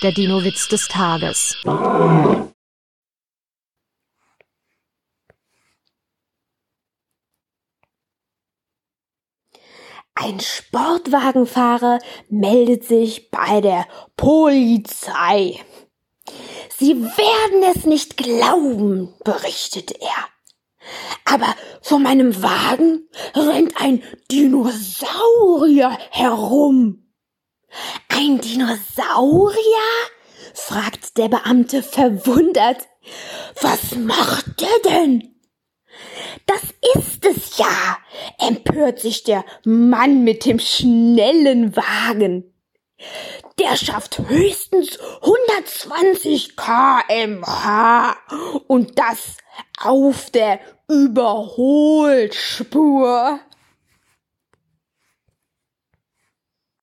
Der Dino-Witz des Tages. Ein Sportwagenfahrer meldet sich bei der Polizei. Sie werden es nicht glauben, berichtet er. Aber vor meinem Wagen rennt ein Dinosaurier herum. Ein Dinosaurier? fragt der Beamte verwundert. Was macht der denn? Das ist es ja, empört sich der Mann mit dem schnellen Wagen. Der schafft höchstens 120 kmh und das auf der Überholspur.